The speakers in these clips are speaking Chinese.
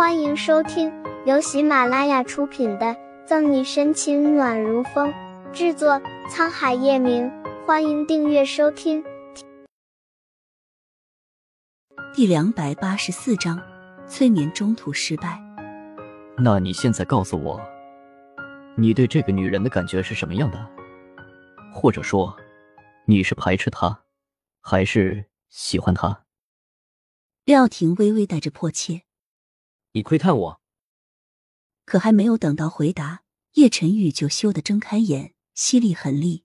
欢迎收听由喜马拉雅出品的《赠你深情暖如风》，制作沧海夜明。欢迎订阅收听。第两百八十四章，催眠中途失败。那你现在告诉我，你对这个女人的感觉是什么样的？或者说，你是排斥她，还是喜欢她？廖婷微微带着迫切。你窥探我？可还没有等到回答，叶晨玉就羞得睁开眼，犀利狠厉，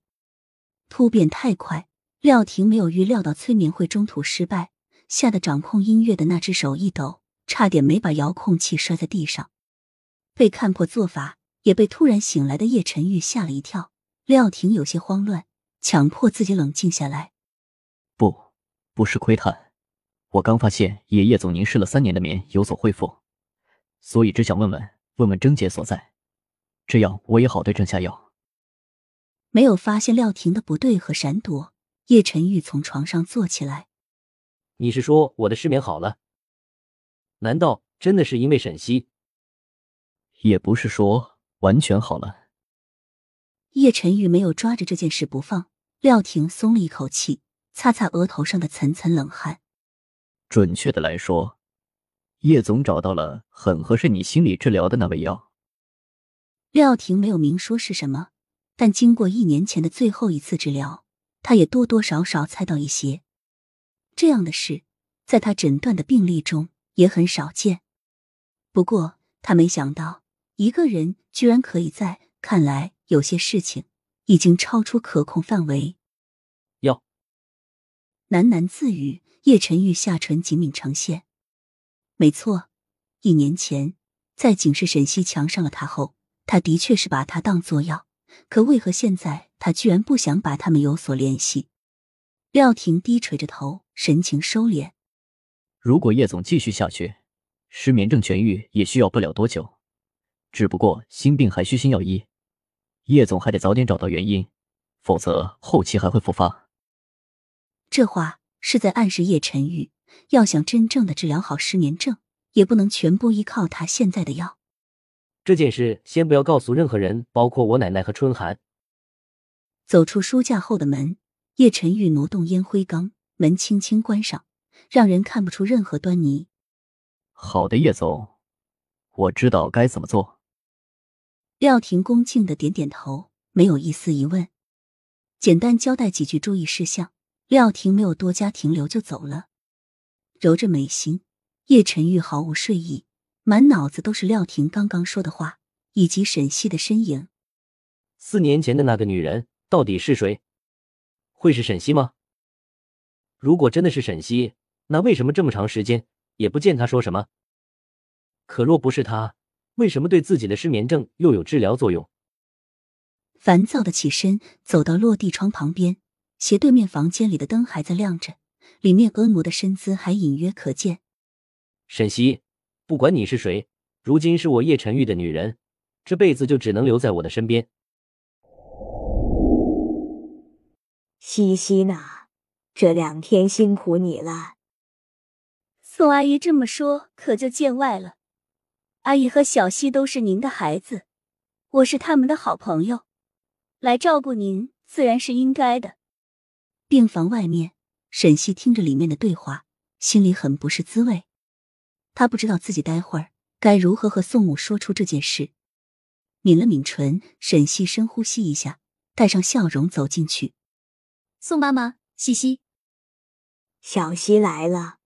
突变太快。廖婷没有预料到催眠会中途失败，吓得掌控音乐的那只手一抖，差点没把遥控器摔在地上。被看破做法，也被突然醒来的叶晨玉吓了一跳。廖婷有些慌乱，强迫自己冷静下来。不，不是窥探，我刚发现爷爷总凝视了三年的眠有所恢复。所以只想问问问问症结所在，这样我也好对症下药。没有发现廖婷的不对和闪躲，叶晨玉从床上坐起来。你是说我的失眠好了？难道真的是因为沈西？也不是说完全好了。叶晨玉没有抓着这件事不放，廖婷松了一口气，擦擦额头上的层层冷汗。准确的来说。叶总找到了很合适你心理治疗的那味药。廖婷没有明说是什么，但经过一年前的最后一次治疗，他也多多少少猜到一些。这样的事，在他诊断的病例中也很少见。不过他没想到，一个人居然可以在看来有些事情已经超出可控范围。要。喃喃自语，叶晨玉下唇紧抿成线。没错，一年前在警示沈西强上了他后，他的确是把他当做药。可为何现在他居然不想把他们有所联系？廖婷低垂着头，神情收敛。如果叶总继续下去，失眠症痊愈也需要不了多久。只不过心病还需心药医，叶总还得早点找到原因，否则后期还会复发。这话是在暗示叶晨玉。要想真正的治疗好失眠症，也不能全部依靠他现在的药。这件事先不要告诉任何人，包括我奶奶和春寒。走出书架后的门，叶晨玉挪动烟灰缸，门轻轻关上，让人看不出任何端倪。好的，叶总，我知道该怎么做。廖婷恭敬的点点头，没有一丝疑问，简单交代几句注意事项。廖婷没有多加停留，就走了。揉着眉心，叶晨玉毫无睡意，满脑子都是廖婷刚刚说的话，以及沈西的身影。四年前的那个女人到底是谁？会是沈西吗？如果真的是沈西，那为什么这么长时间也不见她说什么？可若不是她，为什么对自己的失眠症又有治疗作用？烦躁的起身，走到落地窗旁边，斜对面房间里的灯还在亮着。里面婀娜的身姿还隐约可见。沈西，不管你是谁，如今是我叶晨玉的女人，这辈子就只能留在我的身边。西西呢？这两天辛苦你了。宋阿姨这么说，可就见外了。阿姨和小西都是您的孩子，我是他们的好朋友，来照顾您自然是应该的。病房外面。沈西听着里面的对话，心里很不是滋味。他不知道自己待会儿该如何和宋母说出这件事。抿了抿唇，沈西深呼吸一下，带上笑容走进去。宋妈妈，西西，小西来了。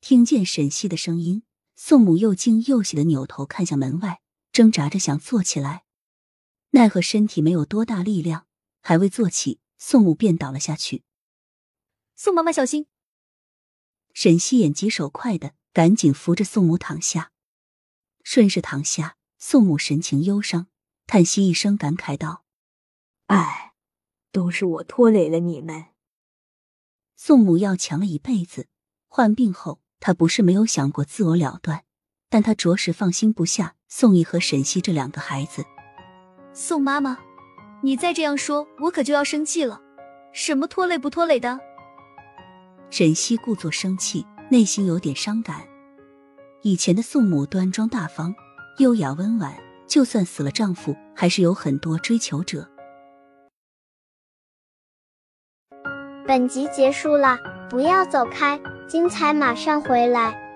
听见沈西的声音，宋母又惊又喜的扭头看向门外，挣扎着想坐起来，奈何身体没有多大力量，还未坐起，宋母便倒了下去。宋妈妈小心！沈西眼疾手快的赶紧扶着宋母躺下，顺势躺下。宋母神情忧伤，叹息一声，感慨道：“哎，都是我拖累了你们。”宋母要强了一辈子，患病后她不是没有想过自我了断，但她着实放心不下宋毅和沈西这两个孩子。宋妈妈，你再这样说，我可就要生气了。什么拖累不拖累的？沈西故作生气，内心有点伤感。以前的宋母端庄大方、优雅温婉，就算死了丈夫，还是有很多追求者。本集结束了，不要走开，精彩马上回来。